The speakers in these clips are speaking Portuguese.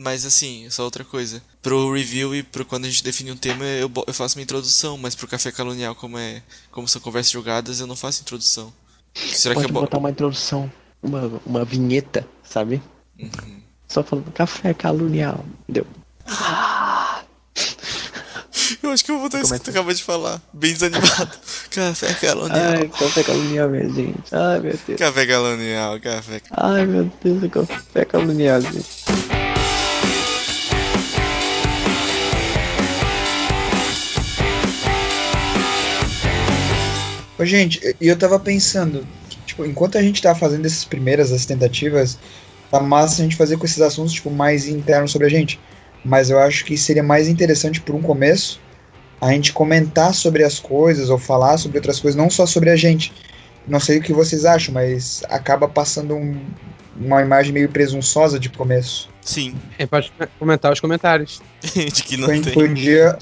Mas assim, só outra coisa. Pro review e pro quando a gente define um tema, eu, eu faço uma introdução, mas pro café calunial, como é. Como são conversas jogadas, eu não faço introdução. Será que Pode é bom? botar uma introdução, uma, uma vinheta, sabe? Uhum. Só falando café calunial. Deu. Eu acho que eu vou botar isso que tu acabou de falar. Bem desanimado. café calunial. Ai, café calunial, minha gente. Ai, meu Deus. Café calunial, café. Ai, meu Deus, café calunial, gente. Ô, gente, e eu tava pensando, tipo, enquanto a gente tá fazendo essas primeiras, as tentativas, tá massa a gente fazer com esses assuntos, tipo, mais internos sobre a gente. Mas eu acho que seria mais interessante, por um começo, a gente comentar sobre as coisas ou falar sobre outras coisas, não só sobre a gente. Não sei o que vocês acham, mas acaba passando um- uma imagem meio presunçosa de começo. Sim. A gente pode comentar os comentários. Gente que a não gente tem. podia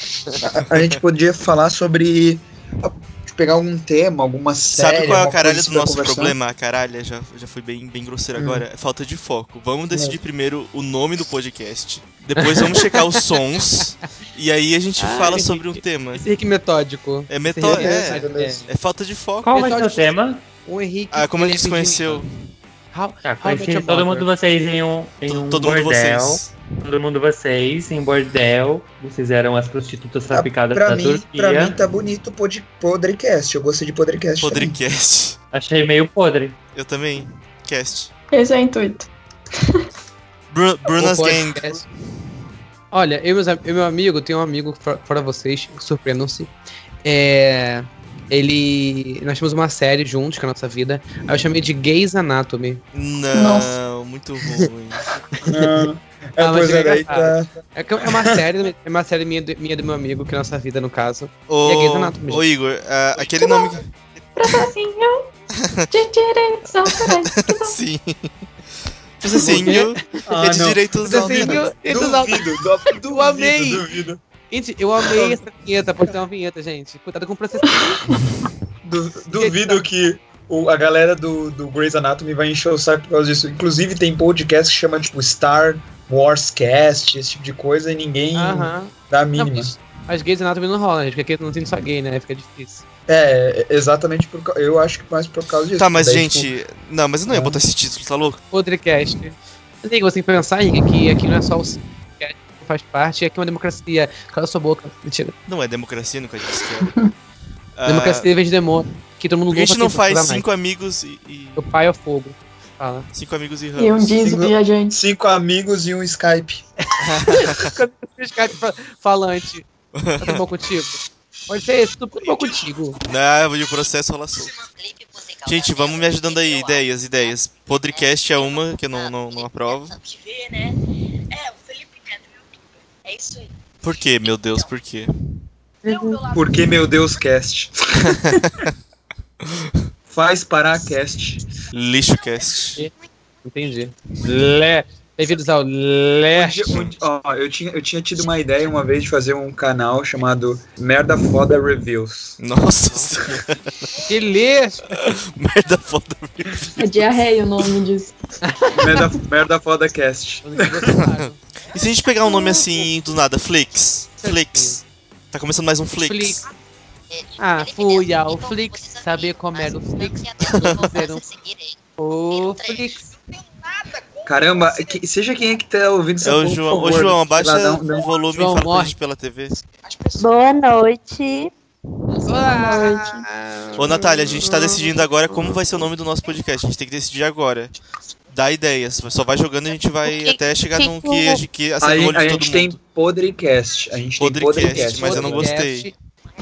a, a gente podia falar sobre a- pegar algum tema, alguma série. Sabe qual é a caralha coisa do nosso problema? A caralha, já, já fui bem, bem grosseiro Hum. agora. É falta de foco. Vamos decidir primeiro o nome do podcast. Depois vamos checar os sons. E aí a gente Ah, fala Henrique. sobre um tema. Esse Henrique metódico. É metódico. Henrique É, beleza. é falta de foco. Qual vai ser o tema? O Henrique. Ah, como a gente é se conheceu? How, Tá, How conheci Your todo mundo vocês em um, em um Todo mundo bordel. vocês. Todo mundo vocês em bordel. Vocês eram as prostitutas Ah, traficadas pra, da mim, Turquia. pra mim tá bonito pod, Podrecast. Eu gostei de Podrecast. também. Podcast. Achei meio podre. Eu também. Cast. Esse é o intuito. Bru Brunas O Gang. Olha, eu e meus eu meu amigo, tenho um amigo, fora, fora vocês, surpreendam-se. É. Ele. Nós temos uma série juntos com a nossa vida. Aí eu chamei de Gays Anatomy. Não, Nossa. muito ruim. Ah, é, Ah, mas é é, tá. É, uma série, é uma série minha, do- minha do meu amigo, que é a nossa vida, no caso. Ô, E é Grey's Anatomy, ô Igor, ah, aquele nome. que- Processinho de direitos autorais. Sim. Processinho Ah, é de direitos autorais. e Duvido, du- duvido, amei. duvido. Gente, eu amei essa vinheta, pode ter uma vinheta, gente. Cuidado com o processo. Du- duvido que o- a galera do, do Grey's Anatomy vai encher o saco por causa disso. Inclusive tem podcast que chama tipo Star Wars Cast, esse tipo de coisa, e ninguém dá a Não, mínima. mas as gays anatomy não rola, gente, porque aqui não tem só gay, né? Fica difícil. É, exatamente por Eu acho que mais por causa disso. Tá, mas Daí, tipo, gente. Não, mas eu não ia Ah. botar esse título, tá louco? Podcast. Aí, você tem que pensar, Henrique, que aqui não é só o faz parte, aqui é uma democracia. Cala sua boca. Mentira. Não é democracia, nunca disse que era. Ah, democracia vez de demônio. Que todo mundo Porque a gente não faz precisa mais. cinco amigos e. e- O pai é o fogo. Fala. Cinco amigos e E um ramos. Cinco- viajante. Cinco amigos e um Skype. Skype fa- falante. Tá bom contigo? Pode ser esse, tudo bom contigo. Não, o processo rola solto. Gente, vamos me ajudando aí, ideias, ideias. Podcast é uma que eu não, não, não aprovo. que vê, né? É, o Felipe Neto, youtuber. É isso aí. Por quê, meu Deus, por quê? Por que meu Deus cast? Faz parar cast. LixoCast. Entendi. Lé. Bem-vindos ao Leste. Um dia- ó, eu, tinha, eu tinha tido uma ideia uma vez de fazer um canal chamado Merda Foda Reviews. Nossa senhora, Que leste. merda foda. É diarreia o nome disso. Merda, Merda Foda Cast. E se a gente pegar um nome assim do nada, Flix? Flix. Tá começando mais um Flix. Flix. Ah, fui ao Flix, saber como era o Flix. Vamos ver um- O Flix. Caramba, que- seja quem é que tá ouvindo essa É o João. Ô João, abaixa lá, o um- volume João, e fala pra morre. gente pela TV. As pessoas Boa noite. Ô Natália, a gente tá decidindo agora como vai ser o nome do nosso podcast. A gente tem que decidir agora. Dá ideias. Só vai jogando e a gente vai Que- até chegar que num que que, o- a gente- que A, acende o gente- olho a de todo gente tem. Podrecast. A gente Podrecast, tem Podrecast. mas eu não gostei.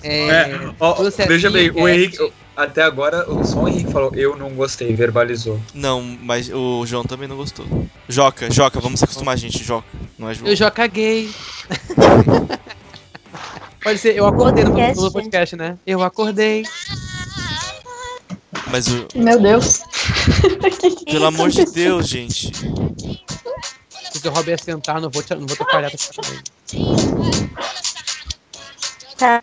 É, É, ó, é veja bem, o Cast. Henrique, até agora, só o Henrique falou, eu não gostei, verbalizou. Não, mas o João também não gostou. Joca, Joca, vamos se acostumar, gente. Joca, não é João. eu já caguei. Pode ser, eu acordei no, Podcast, no podcast, né? Eu acordei. Mas o. Meu Deus. Pelo amor de Deus, gente. Se o Rob ia sentar, não vou, te, não vou. Tá falando. Tá.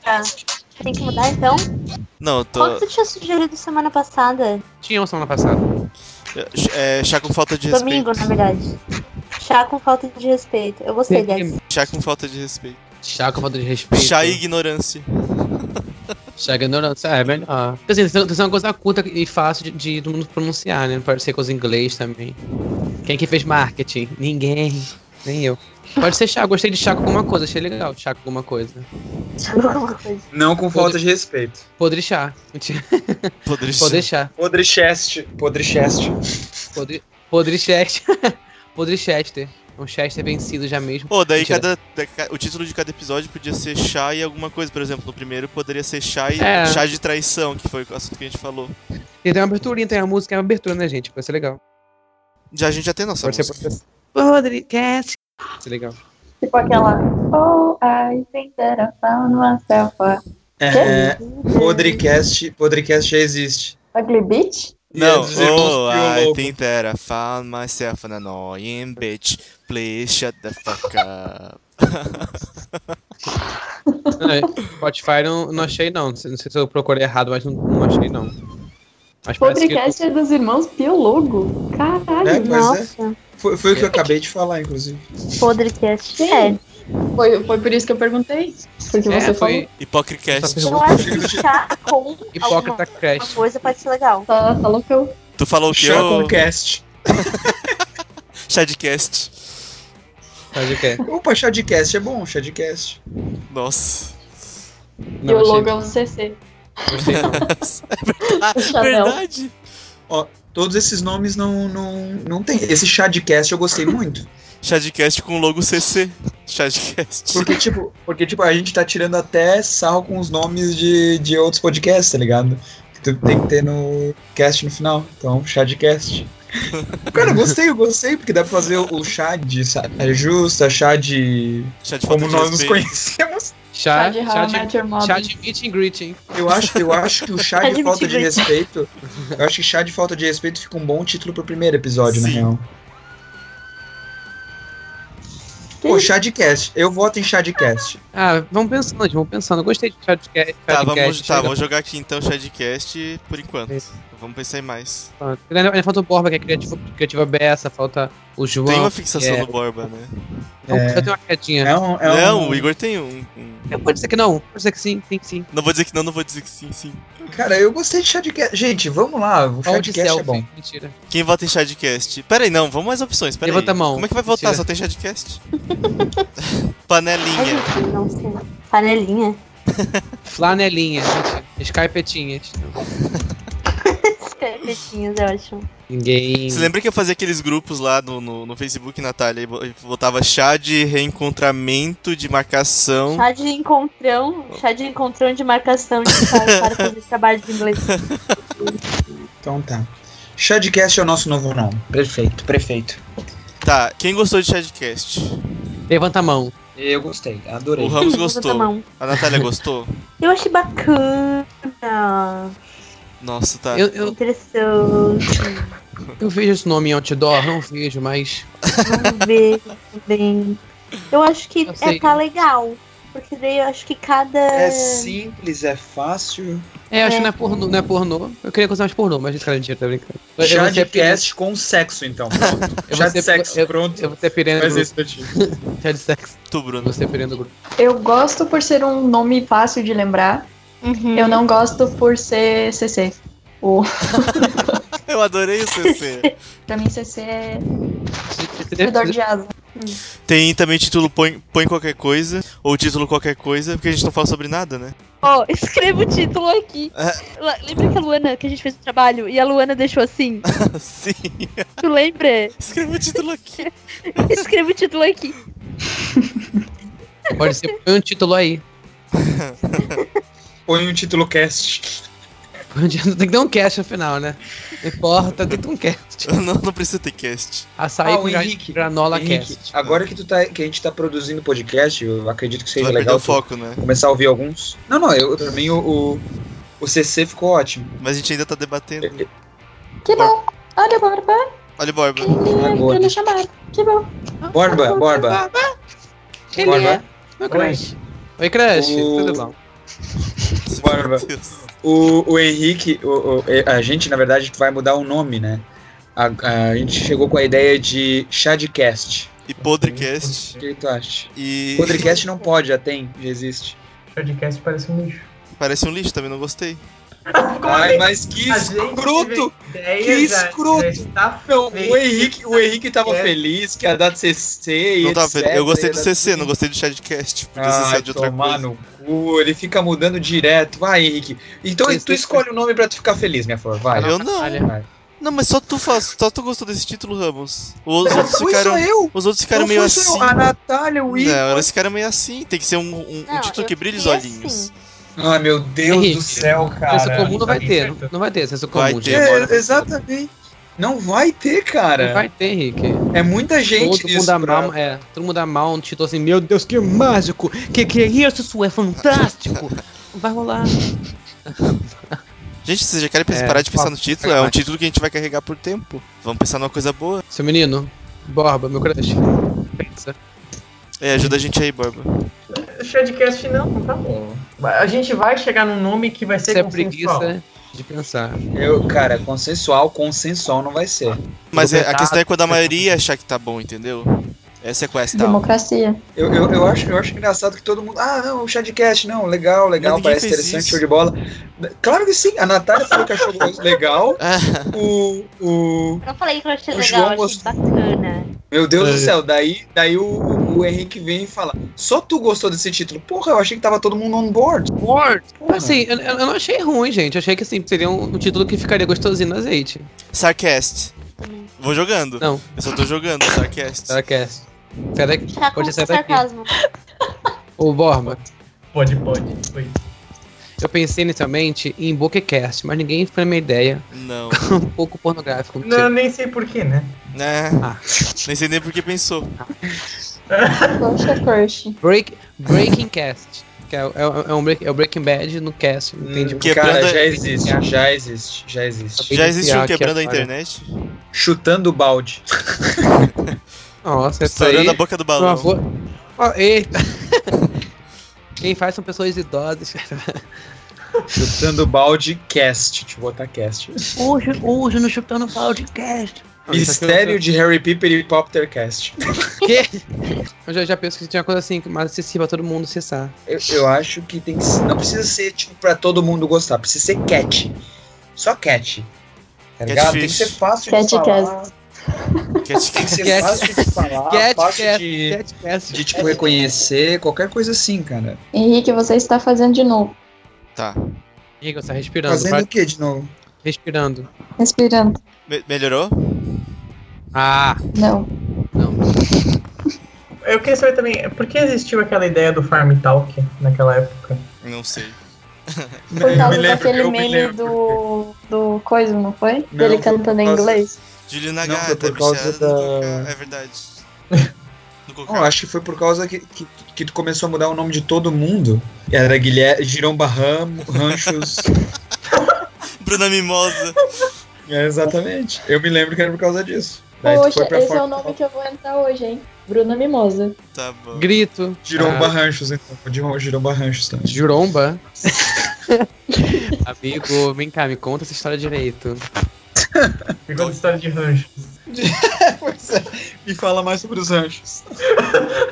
Tem que mudar então? Não, eu Qual tô. que tu tinha sugerido semana passada? Tinha uma semana passada. É, chá com falta de respeito. Domingo, na verdade. Chá com falta de respeito. Eu gostei dessa. Chá com falta de respeito. Chá com falta de respeito. Chá e ignorância. Chá e ignorância. É, melhor. Porque, assim, tem uma coisa curta e fácil de, de todo mundo pronunciar, né? Não pode ser coisa em inglês também. Quem que fez marketing? Ninguém. Nem eu. Pode ser chá, gostei de chá com alguma coisa, achei legal. Chá com alguma coisa. Alguma coisa. Não com falta de respeito. Podre chá. Mentira. Podre Podre chá. Podre chest. Podre chest. Podre, podre Chester. podre Chester. Um Chester vencido já mesmo. Pô, daí cada, da- ca- o título de cada episódio podia ser chá e alguma coisa. Por exemplo, no primeiro poderia ser chá e É. chá de traição, que foi o assunto que a gente falou. E tem uma aberturinha, tem uma música, é uma abertura, né, gente? Vai ser legal. Já a gente já tem nossa Pode música. ser. Podcast. Legal. Tipo aquela. Oh, I think that I found myself a É, Podrecast, Podrecast já existe. ugly bitch. Não, é oh, I think that I found myself an annoying bitch. Please shut the fuck up. É, Spotify não, não achei, não. Não sei não sei se eu procurei errado, mas não, não achei, não. Mas parece que. Podcast é dos irmãos Piologo. Caralho. É, é. Nossa, Foi, foi o que eu acabei de falar, inclusive. Podrecast. É, Foi, foi por isso que eu perguntei. Porque É, você foi Hipocricast. Essa eu acho que chá com Hipócrita alguma coisa pode ser legal. falou. Tá, falou que eu. Tu falou o que? Chá ô? com cast. Chadcast. O é? Opa, chá de cast é bom, chá de cast. Nossa. Não, Piologo é achei, o CC. Gostei, não. Chanel. verdade. Todos esses nomes não, não, não tem. Esse chá de cast eu gostei muito. Chadcast com logo CC. Chadcast. Porque, tipo, porque, tipo, a gente tá tirando até sarro com os nomes de, de outros podcasts, tá ligado? Que tu tem que ter no cast no final. Então, chá de cast. Cara, eu gostei, eu gostei, porque dá pra fazer o, chá de saia justa, chá de. Chá de Como de nós nos conhecemos. Chá, Chá de chá, de, Mother. chá de meet and greeting. Eu acho, eu acho que o chá Chá de de falta de respeito. Eu acho que chá de falta de respeito fica um bom título pro primeiro episódio, na Sim. real. Pô, chá de cast. Eu voto em chá de cast. Ah, vamos pensando, vamos pensando. Eu gostei de chá de cast. Tá, chá de vamos, cast, tá, vamos jogar aqui então Chadcast por enquanto. Isso. Vamos pensar em mais. Pronto. Ainda ainda falta o Borba, que é criativa, criativa beça, falta o João. Tem uma fixação que é- no Borba, né? Então, É. Eu tenho uma quedinha. É um, é não, um- o Igor tem um, um- Pode ser que não, pode ser que sim, sim, sim. Não vou dizer que não, não vou dizer que sim, sim. Cara, eu gostei de chá de cast. Gente, vamos lá. O chá Olha de de cast é bom. Mentira. Quem vota em Chadcast? Pera aí, não, vamos mais opções, pera Levanta aí. a mão. Como é que vai votar? Tira. Só tem Chadcast? Ai, Panelinha. gente, não sei. Panelinha. Flanelinha, mentira. Skypetinhas. Escarpetinhos, eu acho. Ninguém. Você lembra que eu fazia aqueles grupos lá no, no, no Facebook, Natália? E bo- botava chá de reencontramento, de marcação. Chá de encontrão. Chá de encontrão de marcação de para, fazer trabalho de inglês. Então tá. Chá de cast é o nosso novo nome. Prefeito, prefeito. Tá, quem gostou de Chadcast? Levanta a mão. Eu gostei, adorei. O Ramos a gostou. mão. A Natália gostou? Eu achei bacana. Nossa, tá. Eu, eu, Interessante. eu vejo esse nome em outdoor, não vejo, mas. Vamos ver também. Eu acho que Eu é, tá legal. Porque daí eu acho que cada. É simples, é fácil. É, acho É. que não é pornô, não é pornô. Eu queria coisa mais pornô, mas esse cara mentira, tá brincando. Eu, vou de cast com sexo, então. Pronto. eu Chá vou de sexo, eu- pronto. Eu vou ser pirando do Faz isso pra ti. Chá de sexo. Tu, Bruno. pirando do grupo. Eu gosto por ser um nome fácil de lembrar. Uhum. Eu não gosto por ser CC. O, Eu adorei o CC. pra mim, CC é redor de asa. Tem também título põe, põe qualquer coisa, ou título qualquer coisa, porque a gente não fala sobre nada, né? Ó, escreva o título aqui. É. Lembra que a Luana, que a gente fez o trabalho, e a Luana deixou assim? Sim. Tu lembra? Escreva o título aqui. Escreva o título aqui. Pode ser põe um título aí. Põe um título cast. Tem que ter um cast no final, né? Não importa, tem que ter um cast. Não, não precisa ter cast. Açaí Ah, com Henrique. granola Henrique, cast. agora que, tu tá, que a gente tá produzindo podcast, eu acredito que seja legal o foco, né? começar a ouvir alguns. Não, não, eu também o, o, o CC ficou ótimo. Mas a gente ainda tá debatendo. Que bom. Olha, Borba. Olha o Borba. Agora. Ele. Que bom. Borba, Borba. Ele Borba. é. Oi, Crash. Oi, Crash. O- Tudo bom? Deus. O, o Henrique, o, o- a gente, na verdade, vai mudar o nome, né? A, a gente chegou com a ideia de Chadcast. E Podrecast. O que tu acha? E. Podcast não pode, já tem, já existe. Podcast parece um lixo. Parece um lixo, também não gostei. Ai, mas que escroto! Que escroto! está Não, o Henrique, o Henrique tava É. feliz que ia dar CC e Não tava etc. Eu gostei do CC, não gostei do Shadcast. Podia ser Ai, de outra tomar coisa. no cu, ele fica mudando direto. Vai, Henrique. Então tu escolhe o nome pra tu ficar feliz, minha flor. Vai. Eu não. Não, mas só tu faz, só tu gostou desse título, Ramos. Os outros Foi ficaram. só eu. Os outros ficaram Não meio assim. eu. A Natália, o Igor. Não, eles ficaram meio assim. Tem que ser um, um- um Não, título eu que brilhe os olhinhos. assim. Ai, meu Deus Henrique, do céu, cara. Senso comum não vai tá ter. Não, não vai ter senso Vai comum. ter. gente. Demora. É, exatamente. Não vai ter, cara. Não vai ter, Henrique. É muita gente Todo nisso. mundo dá pra- mal, é, todo mundo dá mal um título assim, meu Deus, que mágico! Que que é isso? Isso é fantástico! Não vai rolar. Gente, vocês já querem É, parar de pensar no título? É um vai. título que a gente vai carregar por tempo. Vamos pensar numa coisa boa. Seu menino, Borba, meu crush. Pensa. É, ajuda a gente aí, Borba. Shadcast não, tá bom. A gente vai chegar num nome que vai ser Isso é consensual. preguiça de pensar. Eu, cara, consensual, consensual não vai ser. Mas é, a questão é quando a maioria achar que tá bom, entendeu? Essa é a questão. Democracia. Eu, eu, eu, acho, eu acho engraçado que todo mundo. Ah, não, o Shadcast, não, legal, legal, parece interessante, isso. show de bola. Claro que sim, a Natália falou que achou legal. Ah, O. o Eu não falei que eu achei legal, João eu achei bacana. meu Deus do É. céu, daí, daí o, o Henrique vem e fala: Só tu gostou desse título? Porra, eu achei que tava todo mundo on board. Word! Assim, eu, eu não achei ruim, gente. Eu achei que assim, seria um, um título que ficaria gostosinho no azeite. Sarcast. Vou jogando. Não. Eu só tô jogando, Sarcast. Sarcast. Sai daqui. Tá Pode ser daqui. sarcasmo. Ô, Borba, Pode, pode. Foi. eu pensei inicialmente em Bokecast, mas ninguém foi na minha ideia. Não. um pouco pornográfico. Não, nem sei porquê, né? É. Ah. Nem sei nem por que pensou. Crush. Break, Breaking Cast. Que é, é, é um break, é o Breaking Bad no cast, entende? Hum, Quebrando Cara, a- já existe, já existe, já existe. Já existe um Aqui quebrando a internet? Chutando o balde. Nossa, Estourando aí... a boca do balão. avô... Ó, eita! Quem faz são pessoas idosas. Chutando o balde cast. Deixa eu botar cast. Hoje, hoje no Chutando Podcast. Mistério de Harry Piper e Poptercast. Que? Eu já, já penso que tinha uma coisa assim, mais acessível a todo mundo acessar. Eu, eu acho que tem que. Não precisa ser, tipo, pra todo mundo gostar. Precisa ser cat. Só cat. Tá ligado? Tem que ser fácil de Catcast. falar. Cat- Tem que ser Cat- fácil de falar. Cat- fácil cat- de, Catcast. de, tipo, reconhecer. Qualquer coisa assim, cara. Henrique, você está fazendo de novo. Tá. Igor, tá respirando. Fazendo vai o que de novo? respirando. Respirando. Me- melhorou? Ah, Não. não. Eu queria saber também, por que existiu aquela ideia do Farm Talk naquela época? Não sei. Por causa me lembro, daquele me meme lembro do. do coisa, não foi? Não, Dele cantando em inglês. Juliana Não, foi Gata, por causa bichada da-. É verdade. Não, acho que foi por causa que, que, que tu começou a mudar o nome de todo mundo. Era Guilherme, Giromba Ram, Ranchos. Bruna Mimosa. É, exatamente. Eu me lembro que era por causa disso. Daí tu Poxa, foi pra esse é o nome que eu vou entrar hoje, hein? Bruna Mimosa. Tá bom. Grito. Giromba Ah, Ranchos, então. Giromba, Giromba Ranchos também. Juromba. Amigo, vem cá, me conta essa história direito. Ficou de história de rancho. Pois é. Me fala mais sobre os ranchos.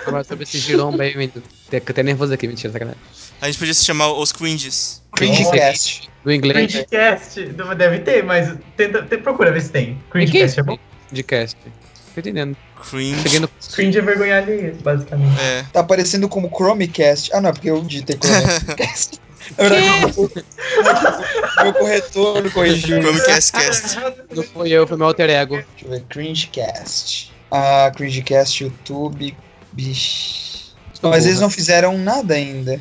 Falar sobre esse giromba aí, menino. Tô até nervoso aqui, mentira, sacanagem. A gente podia se chamar Os Cringes. Cringecast. Do inglês, Cringecast, deve ter, mas tenta, te- procura ver se tem. Cringecast é bom. de cast. Tô entendendo. Cringe. Cheguei no... Cringe é vergonha alheia, basicamente. É. Tá aparecendo como Chromecast. Ah, não, é porque eu digitei Chromecast. Na verdade, o meu corretor me corrigiu. Chromecast Cast. Não foi eu, foi meu alter ego. Deixa eu ver. Cringecast. Ah, Cringecast, YouTube. Bicho. Mas eles não fizeram nada ainda.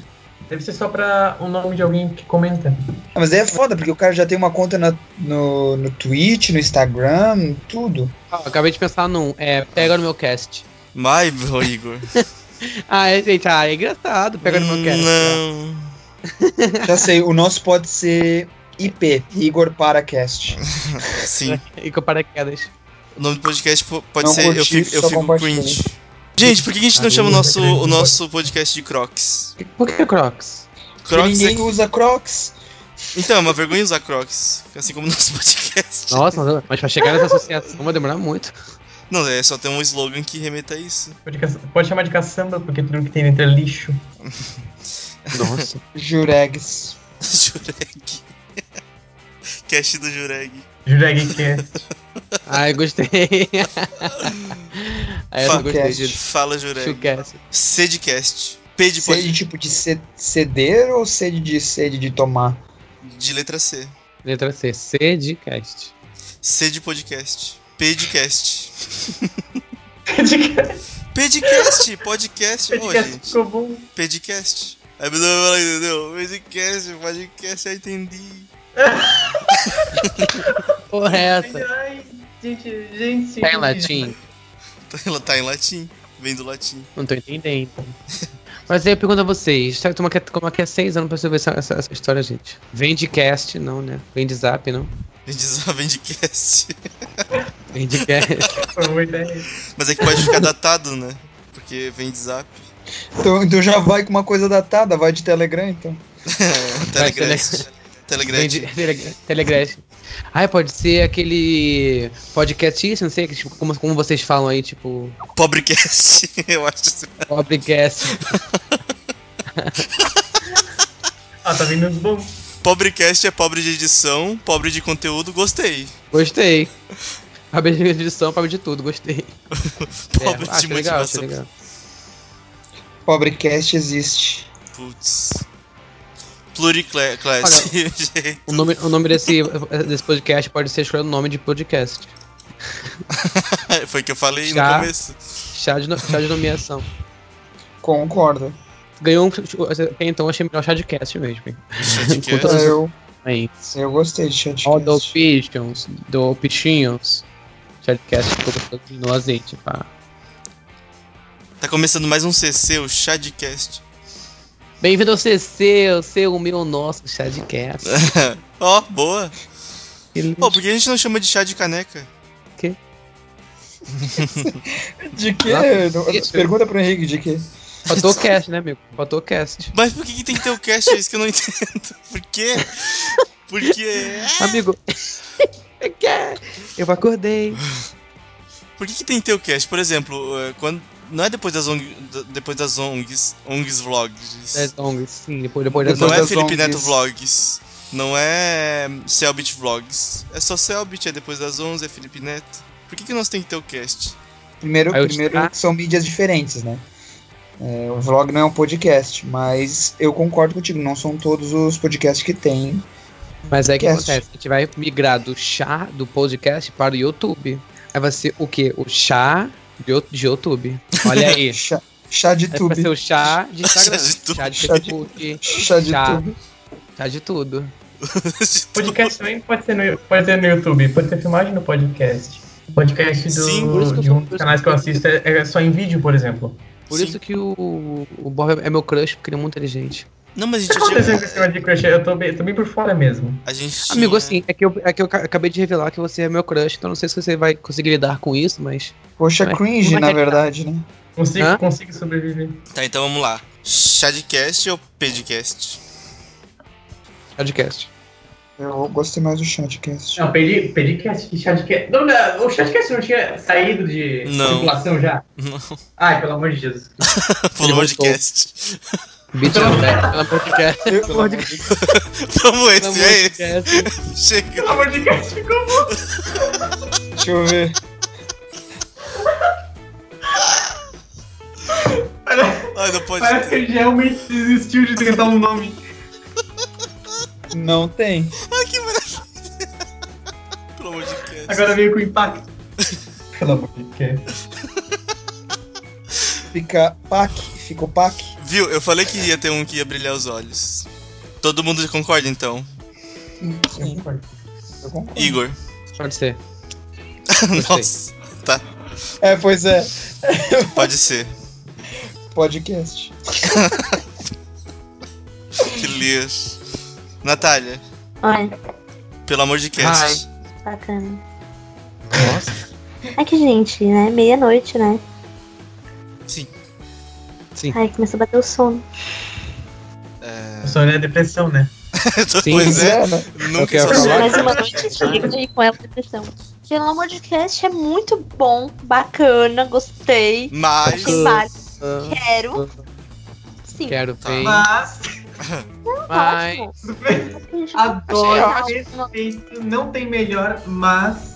Deve ser só pra o nome de alguém que comenta. Ah, mas daí é foda, porque o cara já tem uma conta na- no, no Twitch, no Instagram, tudo. Ah, acabei de pensar num. É, pega no meu cast. Mai, ô, Igor. Ah, é, gente, ah, é engraçado. Pega no meu cast. Não. Já sei, o nosso pode ser IP, Igor Paracast. Sim. E com paraquedas. O nome do podcast po- pode Não ser Eu Fico, eu fico. Cringe. Gente, por que a gente não chama o nosso, o nosso podcast de Crocs? Por que Crocs? Porque Crocs ninguém é... usa Crocs. Então, é uma vergonha usar Crocs. Assim como o nosso podcast. Nossa, mas- pra chegar nessa associação vai demorar muito. Não, é só ter um slogan que remeta a isso. Pode, pode chamar de caçamba, porque tudo que tem dentro é lixo. Nossa. Juregs. Jureg. Cast do Jureg. Juregcast. Ai, gostei. Aí eu Fa- gostei de Fala Jureg. Sedcast. P de. Sede tipo de ce- ceder ou sede de sede de tomar? de letra C. Letra C. C de cast. C de podcast. P de cast. Podcast P de cast, podcast. Ô, podcast gente. ficou bom. Podcast. Aí a pessoa fala, entendeu? Podcast, podcast, já entendi. Porra, é essa? Ai, gente, gente. Tá em latim? Ela tá em latim. Vem do latim. Não tô entendendo. Mas aí eu pergunto a vocês, é que é, como é, que é seis anos pra você ver essa, essa, essa história, gente? Vem de cast, não, né? Vem de zap, não? Vem de, vem de cast. Vem de cast. Foi uma ideia. Mas é que pode ficar datado, né? Porque vem de zap. Então, então já vai com uma coisa datada, vai de Telegram então. Telegram. Telegram. Telegram. Ai, pode ser aquele podcast, isso, não sei, que, tipo, como, como vocês falam aí, tipo, Pobrecast. Eu acho. podcast. Ah, tá vindo bons. Pobrecast é pobre de edição, pobre de conteúdo, gostei. Gostei. Pobre de edição, pobre de tudo, gostei. Pobre é, de legal, acho motivação. legal. Pobrecast existe. Putz. Pluriclass. O nome, o nome desse, desse podcast pode ser escolhido o nome de podcast. Foi o que eu falei Já. no começo. Chá de, no- chá de nomeação. Concordo. Ganhou um. Então achei melhor chá de cast mesmo. Shadcast. Com todas- Eu, Aí. eu gostei de chat. All do Pigeons, do Pichinhos. Chá de cast ficou no azeite, pá. Tá começando mais um CC, o Shadcast. Bem-vindo ao CC, o seu, o meu, o nosso chá de cast. Ó, boa. Que lindo. Pô, por que a gente não chama de chá de caneca? De quê? Não- isso. Pergunta pro Henrique, de quê? Faltou cast, né, amigo? Faltou cast. Mas por que, que tem que ter o cast? É isso que eu não entendo. Por quê? Porque. Amigo. Eu acordei. Por que, que tem que ter o cast? Por exemplo, eh, quando. Não é depois das ONG, depois das ONGs, ONGs Vlogs. Das ONGs, sim, depois, depois das Não é Felipe ONGs. Neto Vlogs. Não é Selbit Vlogs. É só Selbit, é depois das 11, é Felipe Neto. Por que, que nós tem que ter o cast? Primeiro, primeiro são mídias diferentes, né? É, o vlog não é um podcast, mas eu concordo contigo, não são todos os podcasts que tem. Mas aí o que acontece? A gente vai migrar do chá do podcast para o YouTube. Aí vai ser o quê? O chá de, de YouTube. Olha aí. Chá, chá de Aí vai tube. ser o chá de Instagram. Chá de tudo. Chá de Facebook. Chá de chá. tube. Chá de tudo. Podcast também pode ser, no, pode ser no YouTube, pode ter filmagem no podcast. O podcast do, Sim, por isso que eu de um dos canais que eu assisto é, é só em vídeo, por exemplo. Por Sim. isso que o, o Bob é meu crush, porque ele é muito inteligente. Não, mas a O que gente tá tinha. acontecendo com esse negócio de crush? Eu tô bem, tô bem por fora mesmo. A gente tinha... Amigo, assim, é que, eu, é que eu ca- acabei de revelar que você é meu crush, então não sei se você vai conseguir lidar com isso, mas. Poxa, Mas cringe, é na que tá? verdade, né? Consigo, Hã? consigo sobreviver. Tá, então vamos lá. Shadcast ou Pedcast? Podcast. Eu gostei mais do chatcast. Não, pedi, pedi cast, chatcast. Não, não, o chatcast não tinha saído de Não. circulação já? Não. Ai, pelo amor de Jesus. Pelo Ele podcast. Beat pelo podcast. Pelo amor de Vamos, esse Pelo amor é de esse. Deus. Chega. Pelo amor de Deus, ficou bom. Deixa eu ver. Parece, Ai, não pode parece que ele realmente desistiu de tentar um nome. Não tem. Ai, que maravilha. Pelo amor de Deus. Agora veio com impacto. Pelo amor de Deus. Fica pac, ficou pac. Viu? Eu falei que ia ter um que ia brilhar os olhos. Todo mundo concorda então? Sim, eu concordo. Igor. Pode ser. Nossa. Tá, É, pois é. pode ser. Podcast. Que lixo. Natália, Ai, pelo amor de cast. bacana. Nossa. É que, gente, né? Meia-noite, né? Sim. Sim. Ai, começou a bater o sono. É... Só é depressão, né? Sim. pois é. né? Nunca quero falar. Mais uma noite chega e com ela depressão. pelo amor de cast é muito bom, bacana, gostei. Mas. Ah, Quero. Sim. Quero Tá. ver. Mas, Mas. Ótimo. adoro, Achei respeito, não tem melhor, mas.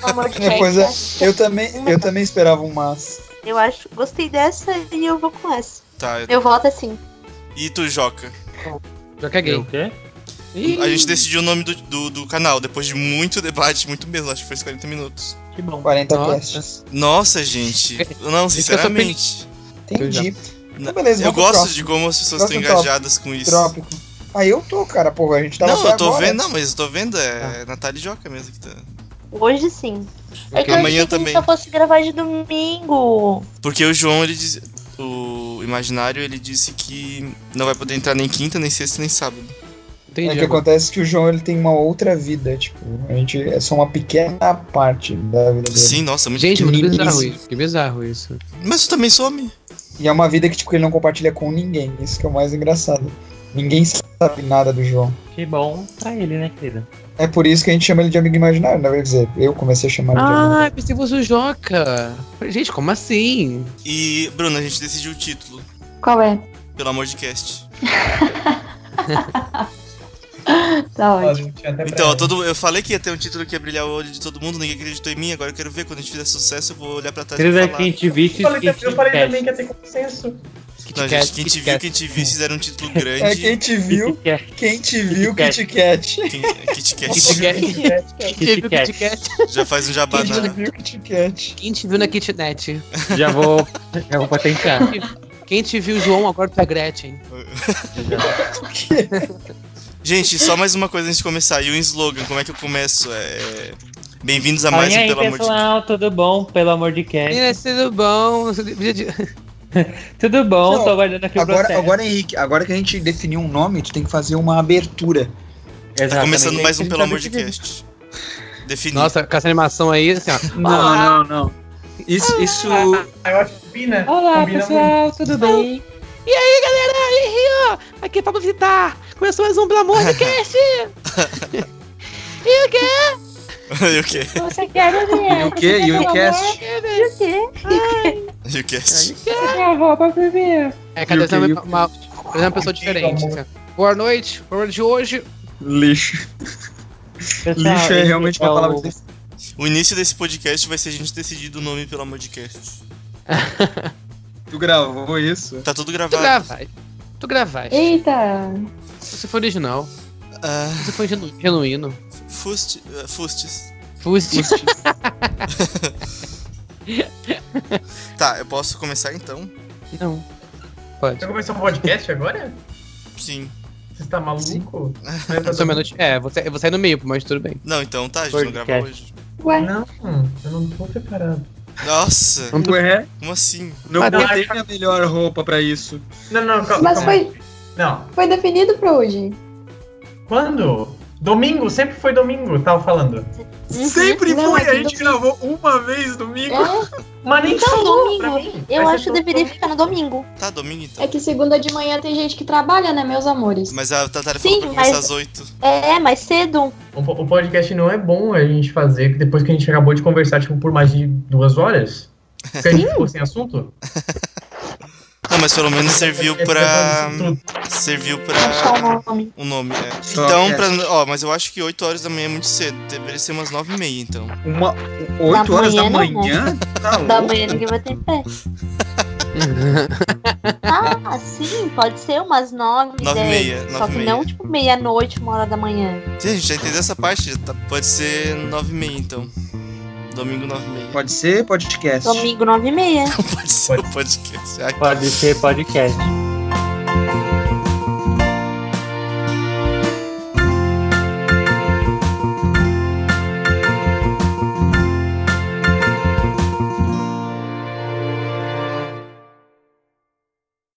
Pelo amor de É, pois é, eu também, eu também esperava um mas. Eu acho, gostei dessa e eu vou com essa. Tá. Eu voto assim. E tu, Joca? Já caguei. O quê? Ih, A gente decidiu o nome do, do, do canal depois de muito debate, muito mesmo, acho que foi uns 40 minutos. Que bom. 40 Nossa. Nossa, gente. Não, eu sinceramente. Entendi. Então, beleza, Eu gosto próximo. de como as pessoas estão Próximo tópico. engajadas com isso. Trópico. Aí eu tô, cara, porra, a gente tava Não, eu tô agora. vendo, não, mas eu tô vendo, é Natália e Joca mesmo que tá. Hoje sim. É que eu Amanhã a também. gente só fosse gravar de domingo. Porque o João, ele diz. O imaginário, ele disse que não vai poder entrar nem quinta, nem sexta, nem sábado. entendi. É que acontece que o João ele tem uma outra vida, tipo, a gente é só uma pequena parte da vida dele. Sim, nossa, muito Gente, muito bizarro isso. Que bizarro isso. Mas tu também some. E é uma vida que tipo, ele não compartilha com ninguém, isso que é o mais engraçado. Ninguém sabe nada do João. Que bom pra ele, né, querida? É por isso que a gente chama ele de amigo imaginário, né? Quer dizer, eu comecei a chamar ele de amigo. Ah, pensei que fosse o Joca. Gente, como assim? E, Bruna, a gente decidiu o título. Qual é? Pelo amor de cast. Tá a ótimo. gente Então, todo, eu falei que ia ter um título que ia brilhar o olho de todo mundo, ninguém acreditou em mim, agora eu quero ver. Quando a gente fizer sucesso, eu vou olhar pra trás e falar. quem te visse, Eu falei, eu falei também que ia ter consenso. Não, gente, quem te viu, quem te viu, fizeram um título grande. É quem te viu, quem te viu, Kit Kat. Quem, Kit Kat. Kit Kat. Quem te viu Kat. Kit Kat? Já faz um jabá Quem te na. viu, Kit Kat. Quem te viu na kitnet? Já vou, já vou patentear. Quem te viu, João, agora tu é Gretchen. Gente, só mais uma coisa antes de começar. E o slogan, como é que eu começo? É. Bem-vindos a mais e um aí, Pelo Amor de pessoal, tudo bom? Pelo amor de Deus. Meninas, tudo bom? Tudo bom? Não, tô aguardando aqui o Agora, processo. agora, Henrique, agora que a gente definiu um nome, tu tem que fazer uma abertura. Tá Exatamente. começando mais um Pelo Amor de Cast. Definido. Nossa, com essa animação aí, assim, ó. Não, não, não. Isso, isso. Ah, eu acho que combina. Olá, combina pessoal, tudo bem? E aí, galera? E aí, ó? Aqui é Pablo Vittar. Começou mais um Pelo Amor de Cast. e o quê? e o quê? Você quer ver? E o quê? E o cast? E o quê? E o cast? É, cada vez é E o quê? uma, uma, cada vez é uma pessoa diferente. Boa noite, programa de hoje. Lixo. Pessoal, Lixo é realmente uma o- palavra que O início desse podcast vai ser a gente decidir o nome Pelo Amor de Cast. tu gravou isso. Tá tudo Tu gravado. gravaste. Tu gravaste. Eita! Você foi original. Ah, Você foi genu- genuíno. Fust, uh, Fustes. Fuste. Tá, eu posso começar então? Não. Pode. Você começou um podcast agora? Sim. Você tá maluco? É, você, eu vou sair no meio, mas tudo bem. Não, então tá, a gente não grava Podcast. hoje. Ué, Não, eu não tô preparado. Nossa, Ué, como assim? não botei minha melhor roupa pra isso. Não, não, calma. mas calma. foi, Não. foi definido pra hoje. Quando? Domingo, sempre foi domingo, tava falando. Sempre Não, foi, é a gente domingo. gravou uma vez domingo. É, Mas nem Então, falou pra domingo. mim. Eu Vai acho que deveria domingo. ficar no domingo. Tá, domingo então. é que segunda de manhã tem gente que trabalha, né, meus amores? Mas a Sim, falou pra começar mas- às 8. É, mais cedo. O, o podcast não é bom a gente fazer depois que a gente acabou de conversar, tipo, por mais de duas horas. Porque a gente ficou sem assunto. Não, mas pelo menos serviu pra. Serviu pra. o nome. Um nome, é. Só Então, pra. Ó, mas eu acho que 8 horas da manhã é muito cedo. Deveria ser umas 9 e meia, então. Uma, 8 horas da manhã? Tá Da manhã ninguém vai ter pé. Ah, sim, pode ser umas nove, Nove e dez. meia, Só nove e que meia. não, tipo, meia-noite, uma hora da manhã. Sim, a gente já entendeu essa parte. tá- Pode ser 9 e meia, então. Domingo 9 e meia. Pode ser podcast. Domingo, nove e meia. Pode ser podcast. Ai, Pode ser podcast.